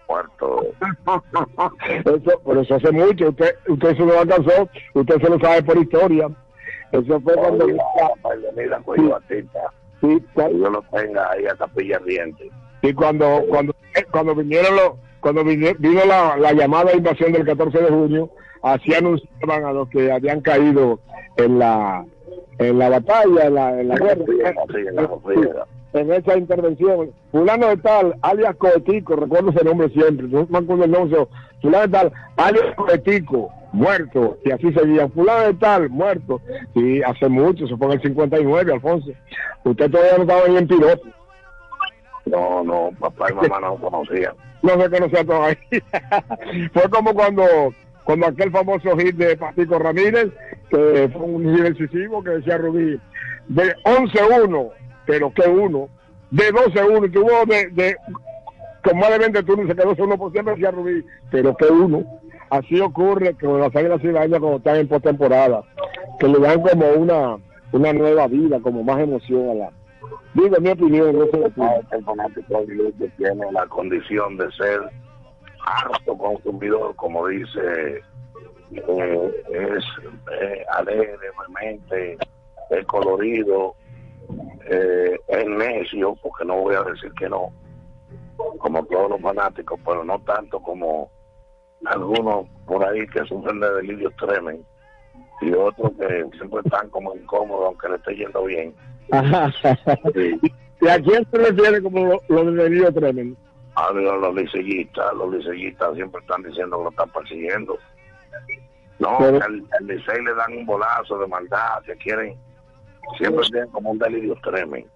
muerto. Eso, pero eso hace mucho. Usted, usted se lo alcanzó, usted se lo sabe por historia. Eso fue cuando... Mira, cuello batista. Sí, Que yo lo tenga ahí a capilla ardiente. Y cuando cuando cuando vinieron los cuando vine- vino la, la llamada de invasión del 14 de junio, así anunciaban a los que habían caído en la en la batalla, en la, en la guerra, en esa intervención. Fulano de tal, alias Coetico, recuerdo ese nombre siempre, no me acuerdo el nombre, fulano de tal, alias Coetico, muerto, y así seguían. Fulano de tal, muerto. Y hace mucho, eso fue en el 59, Alfonso. Usted todavía no estaba ahí en piloto. No, no, papá y mamá no conocían. no se conocía todavía. fue como cuando cuando aquel famoso hit de Pastico Ramírez, que fue un hit decisivo que decía Rubí, de 11-1, pero que uno, de 12-1, que hubo de, de con más de 20 turnos, se quedó 12-1 por siempre, decía Rubí, pero que uno. Así ocurre con las águilas ciudadanas cuando están en postemporada, que le dan como una, una nueva vida, como más emoción a la. Digo, mi opinión, no sé. El fanático que tiene la condición de ser harto consumidor, como dice, eh, es eh, alegre, vehemente, es colorido, eh, es necio, porque no voy a decir que no, como todos los fanáticos, pero no tanto como algunos por ahí que sufren de delirios tremen y otros que siempre están como incómodos aunque le esté yendo bien. ¿Y a quién se refiere como lo, lo de Delío Tremendo? A los liceístas, los liceístas siempre están diciendo que lo están persiguiendo. No, Pero- al, al licey le dan un bolazo de maldad, que quieren, siempre tienen como un delirio tremendo.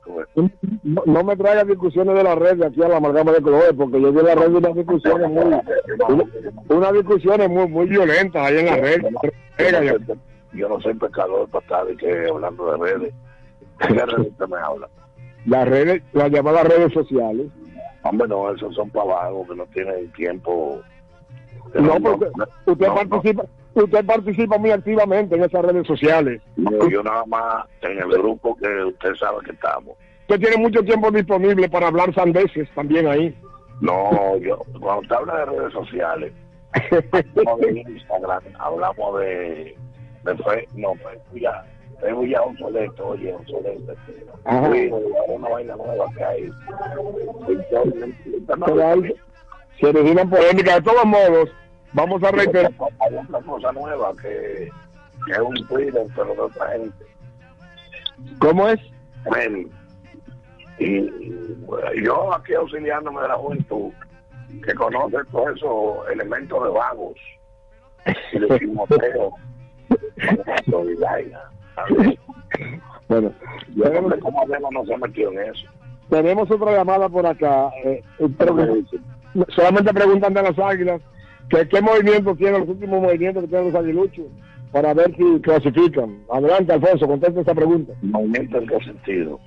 No, no me traigan discusiones de la red de aquí a la amalgama de colores, porque yo vi en la red unas discusiones muy, una- unas discusiones muy, muy violentas ahí en la red. Yo no soy- Yo no soy pecador para estar de que hablando de redes. ¿De qué redes usted me habla? Las redes, las llamadas redes sociales. Hombre, no, esos son pavagos que no tienen tiempo. No, porque usted participa, usted participa muy activamente en esas redes sociales. No, yo nada más en el grupo que usted sabe que estamos. Usted tiene mucho tiempo disponible para hablar sandeces también ahí. No, yo, cuando usted habla de redes sociales, hablamos de Instagram, hablamos de, de Facebook, no, Facebook ya, Facebook ya obsoleto, oye, obsoleto. Sí, una vaina nueva que hay. Ahí se originan polémicas. De todos modos, vamos a reiterar. Hay otra cosa nueva que, que es un Twitter, pero de otra gente. ¿Cómo es? Bueno, y, bueno, yo aquí auxiliándome de la juventud, que conoce todos esos elementos de vagos y de. ¿sabes? Bueno, Yo no sé cómo no se ha metido en eso. tenemos otra llamada por acá. Eh, pero solamente preguntan de las águilas qué movimiento tienen los últimos movimientos que tienen los aguiluchos para ver si clasifican. Adelante, Alfonso, contesta esa pregunta. ¿Movimiento en qué sentido?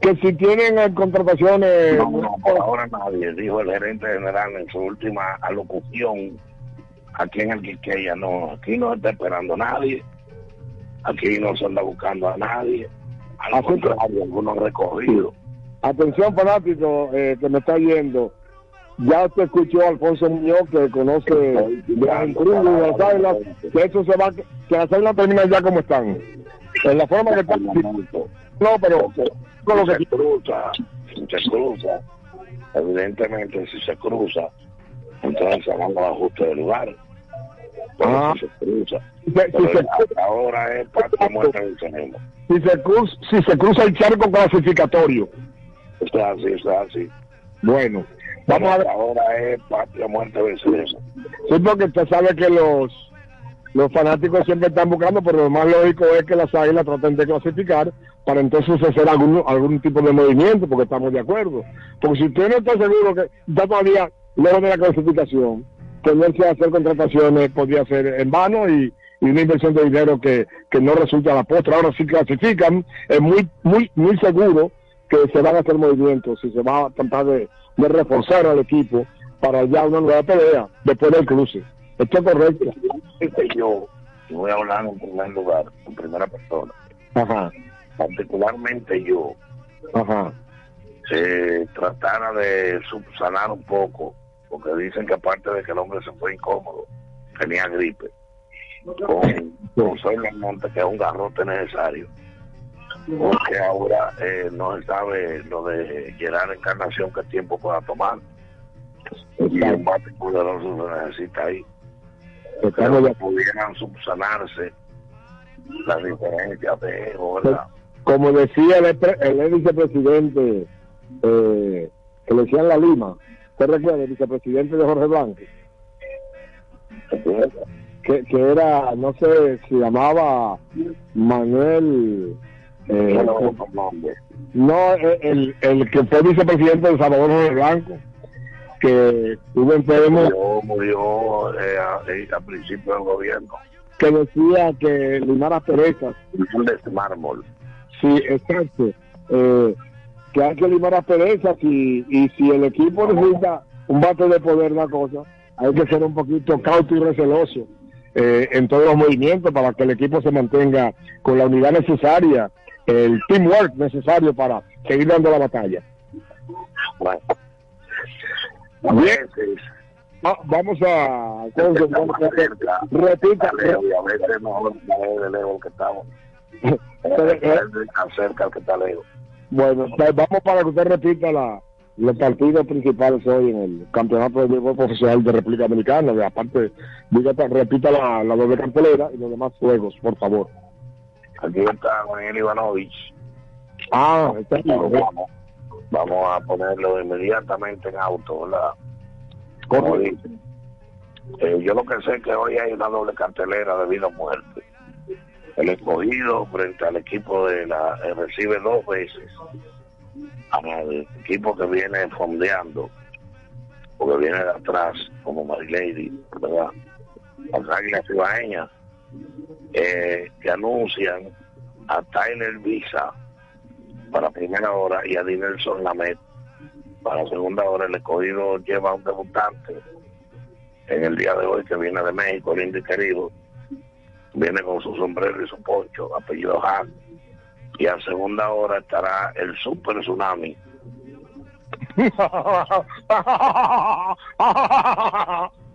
Que si tienen eh, contrataciones... No, no, por ahora nadie, dijo el gerente general en su última alocución aquí en el Quiqueya. No, aquí no está esperando nadie. Aquí no se anda buscando a nadie. Al Así contrario, algunos recorridos. Atención, fanático eh, que me está yendo. Ya usted escuchó a Alfonso Muñoz, que conoce de Ancruz y de las Águilas, que eso se va, que las Águilas terminan ya como están. En la forma que están. No, pero con lo que se cruza, si se cruza, evidentemente si se cruza, entonces hagamos ajuste de lugar. Ah. si se cruza, si se- ahora es parte del tenemos. si se cruza, si se cruza el charco clasificatorio. Esto es así, esto es así. Bueno, vamos a ver. Ahora es patria muerte venceremos. Sí, porque usted sabe que los los fanáticos siempre están buscando, pero lo más lógico es que las águilas traten de clasificar para entonces hacer algún, algún tipo de movimiento, porque estamos de acuerdo. Porque si usted no está seguro que está todavía lejos de la clasificación, ponerse a hacer contrataciones podría ser en vano y, y una inversión de dinero que, que no resulta a la postre. Ahora si clasifican, es muy, muy, muy seguro que se van a hacer movimientos y se va a tratar de, de reforzar al equipo para ya una nueva pelea después del cruce. Esto es correcto. Yo, y voy a hablar en primer lugar, en primera persona, Ajá, particularmente yo, ajá. se tratara de subsanar un poco, porque dicen que aparte de que el hombre se fue incómodo, tenía gripe, con, con Monte, que es un garrote necesario, porque ahora eh, no se sabe lo de Gerard Encarnación qué tiempo pueda tomar, y un bate poderoso se necesita ahí. Pero que pudieran subsanarse las diferencias de ¿verdad? Como decía el, ex- el vicepresidente eh, que le decían la Lima, ¿usted recuerda el vicepresidente de Jorge Blanco? Que, que era, no sé, se llamaba Manuel. Eh, no conozco el el, que fue vicepresidente de Salvador Jorge Blanco, que estuvo enfermo, Murió, murió eh, a, eh, a principio del gobierno. que decía que limara perezas de mármol. Sí, exacto. Eh, que hay que limar las perezas y, y si el equipo necesita un bate de poder, una cosa, hay que ser un poquito cauto y receloso eh, en todos los movimientos para que el equipo se mantenga con la unidad necesaria, el teamwork necesario para seguir dando la batalla. Bueno, Bien. Ah, vamos a... entonces, estamos vamos a- cerca, repita, lejos, y a veces caer de lejos que estamos. Pero, eh, al que está lejos. Bueno, vamos para que usted repita la, los partidos principales hoy en el Campeonato de Béisbol Profesional de República Dominicana. Aparte, repita la, la doble cartelera y los demás juegos, por favor. Aquí está Daniel Ivanovich. Ah, está aquí. Vamos, vamos a ponerlo inmediatamente en auto, ¿verdad? Como. Eh, yo lo que sé es que hoy hay una doble cartelera de vida o muerte. El escogido frente al equipo de la eh, recibe dos veces al equipo que viene fondeando, porque viene de atrás, como Marilady, ¿verdad? Las águilas cibaeñas eh, que anuncian a Tyler Visa para primera hora y a Dinelson Lamet para segunda hora. El escogido lleva a un debutante en el día de hoy que viene de México, lindo y querido. Viene con su sombrero y su poncho, apellido Han. Y a segunda hora estará el Super Tsunami.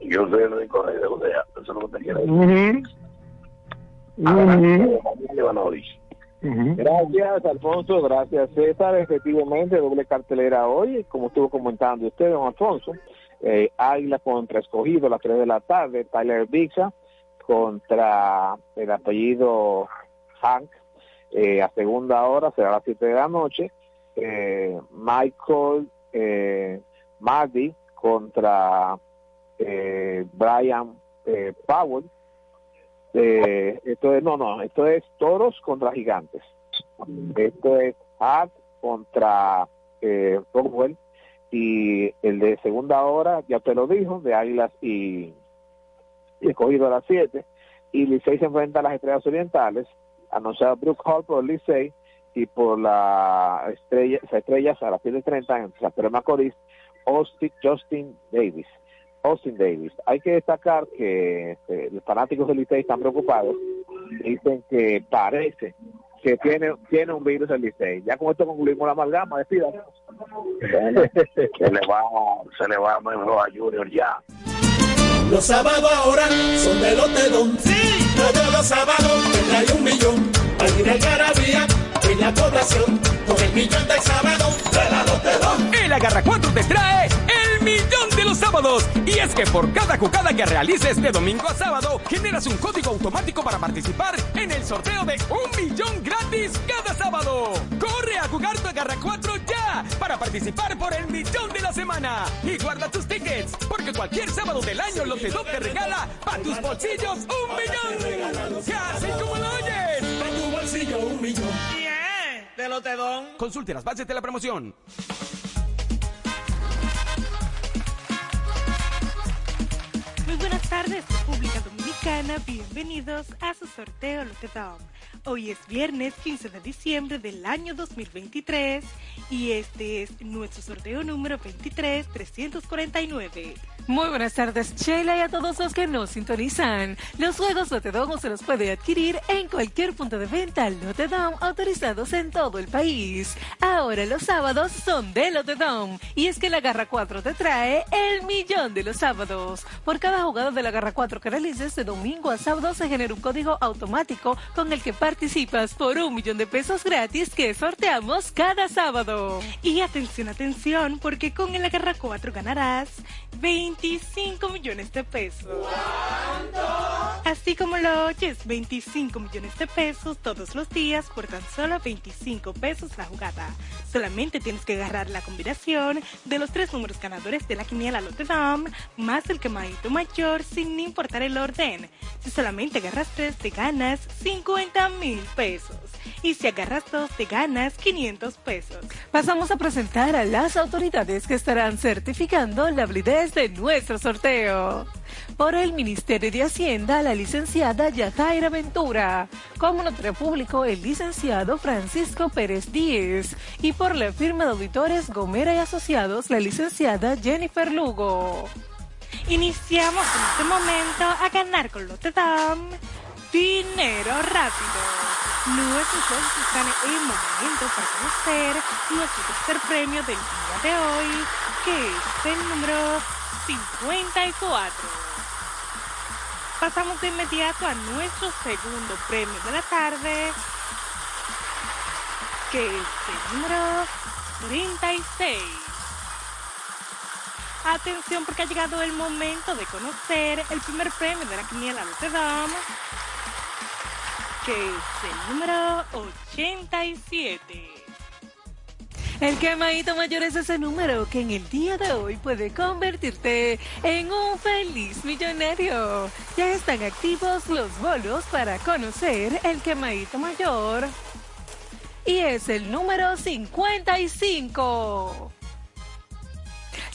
Yo soy el único rey de Judea, eso es lo que te quiero decir. Gracias, Alfonso. Gracias, César. Efectivamente, doble cartelera hoy, como estuvo comentando usted, don Alfonso. Eh, Águila contra Escogido a las 3 de la tarde. Tyler Bixa contra el apellido Hank eh, a segunda hora, será a las 7 de la noche. Eh, Michael eh, Maddy contra eh, Brian eh, Powell. Eh, esto es, no, no, esto es toros contra gigantes. Esto es Hart contra eh, Y el de segunda hora, ya te lo dijo, de Águilas y, y escogido a las 7. Y Licey se enfrenta a las Estrellas Orientales, anunciado Brook Hall por Licey y por la estrella, las estrellas a las 7.30 en de Macorís, Austin, Justin Davis. Austin Davis. Hay que destacar que este, los fanáticos del Licey están preocupados. Dicen que parece que tiene tiene un virus el Licey. Ya con esto concluimos la amalgama. Despida. Se le va, se le va mejor a Junior ya. Los sábados ahora son de Lotedón. Sí, todos los sábados te trae un millón. Al final Carabía en la población. Con el millón de sábado de la Lotedón. El Agarra 4 te trae el millón de los sábados. Y es que por cada jugada que realices de domingo a sábado, generas un código automático para participar en el sorteo de un millón gratis cada sábado. Corre a jugar tu Agarra 4 ya para participar por el millón de la semana. Y guarda tus tickets, porque cualquier sábado del año Lotedom te regala para tus bolsillos un millón. Casi como lo oyes. Para tu bolsillo un millón. Bien, de Lotedón. Consulte las bases de la promoción. Tardes, República Dominicana. Bienvenidos a su sorteo Lotedom. Hoy es viernes 15 de diciembre del año 2023 y este es nuestro sorteo número 23349. Muy buenas tardes, Sheila, y a todos los que nos sintonizan. Los juegos Lotedom se los puede adquirir en cualquier punto de venta Lotedom autorizados en todo el país. Ahora los sábados son de Lotedom y es que la Garra 4 te trae el millón de los sábados. Por cada jugada de la Garra 4 que realices de domingo a sábado se genera un código automático con el que participas por un millón de pesos gratis que sorteamos cada sábado. Y atención, atención, porque con el Agarra 4 ganarás 25 millones de pesos. Así como lo oyes, 25 millones de pesos todos los días por tan solo 25 pesos la jugada. Solamente tienes que agarrar la combinación de los tres números ganadores de la quiniela Lotedom más el quemadito mayor sin importar el orden. Si solamente agarras tres te ganas 50 mil pesos. Y si agarras dos te ganas 500 pesos. Pasamos a presentar a las autoridades que estarán certificando la validez de nuestro sorteo. Por el Ministerio de Hacienda, la licenciada Yajaira Ventura. Como notario público, el licenciado Francisco Pérez Díez. Y por la firma de auditores Gomera y Asociados, la licenciada Jennifer Lugo. Iniciamos en este momento a ganar con Lotedom dinero rápido. Nuestros juegos están en momento para conocer nuestro tercer premio del día de hoy, que es el número 54. Pasamos de inmediato a nuestro segundo premio de la tarde, que es el número 36. Atención porque ha llegado el momento de conocer el primer premio de la quiniela Lotedom, es el número 87. El quemadito mayor es ese número que en el día de hoy puede convertirte en un feliz millonario. Ya están activos los bolos para conocer el quemadito mayor. Y es el número 55.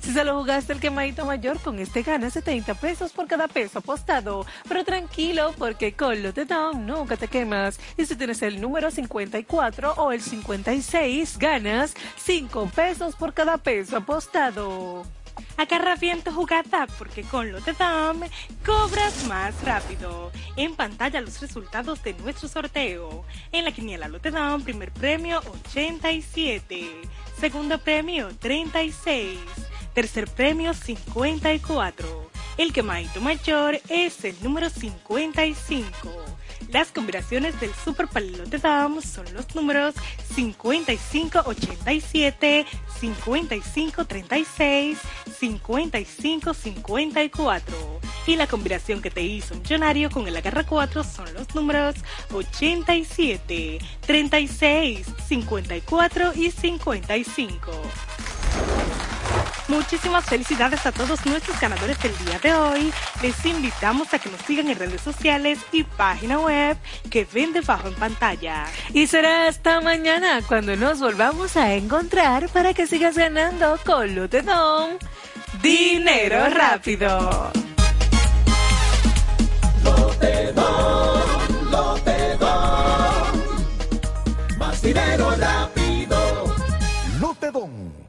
Si solo jugaste el quemadito mayor, con este ganas 70 pesos por cada peso apostado. Pero tranquilo, porque con Lotedom nunca te quemas. Y si tienes el número 54 o el 56, ganas 5 pesos por cada peso apostado. Agarra bien tu porque con Lotedom cobras más rápido. En pantalla los resultados de nuestro sorteo. En la quiniela Lotedom, primer premio 87, segundo premio 36, tercer premio 54 El quemadito mayor es el número 55. Las combinaciones del Super Palelote Dam son los números 5587, 5536, 5554. Y la combinación que te hizo millonario con el agarra 4 son los números 87, 36, 54 y 55. Muchísimas felicidades a todos nuestros ganadores del día de hoy. Les invitamos a que nos sigan en redes sociales y página web que ven debajo en pantalla. Y será hasta mañana cuando nos volvamos a encontrar para que sigas ganando con Lotedom. Dinero rápido. Lotedom, Lotedom. Más dinero rápido. Lotedom,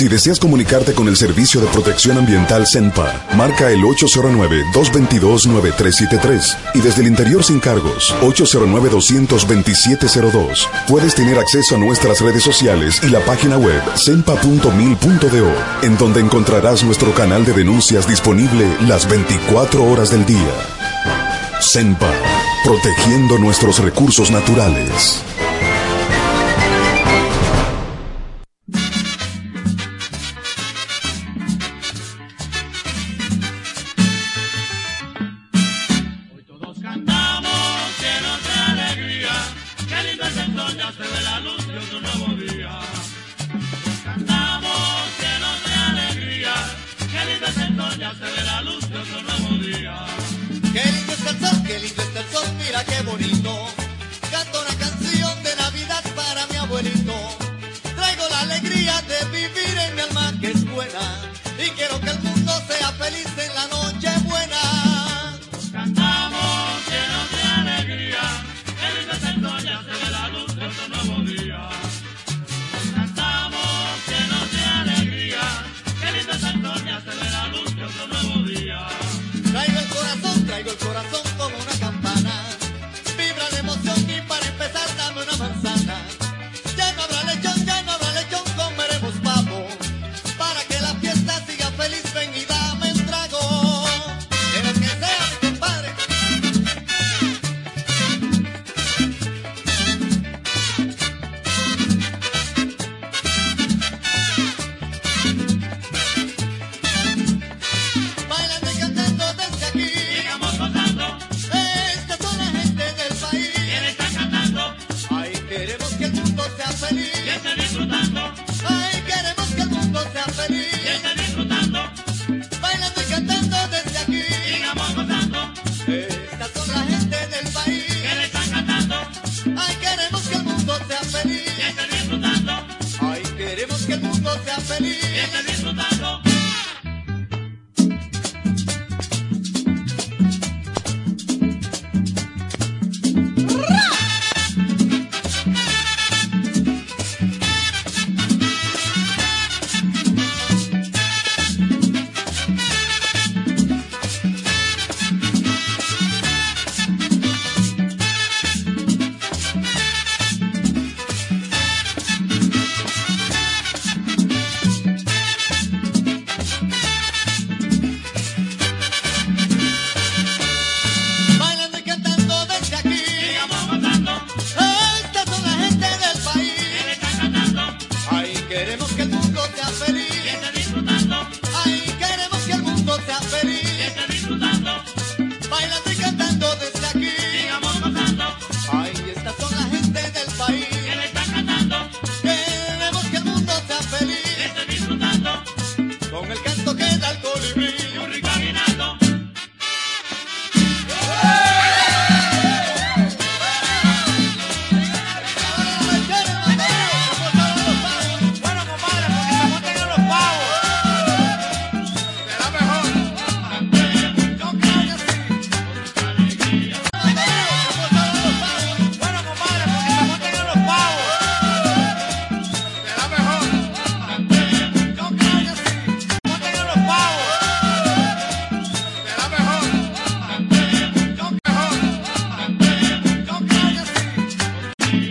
Si deseas comunicarte con el Servicio de Protección Ambiental CENPA, marca el 809-222-9373 y desde el interior sin cargos, 809-22702. Puedes tener acceso a nuestras redes sociales y la página web cenpa.mil.do, en donde encontrarás nuestro canal de denuncias disponible las 24 horas del día. CENPA, protegiendo nuestros recursos naturales.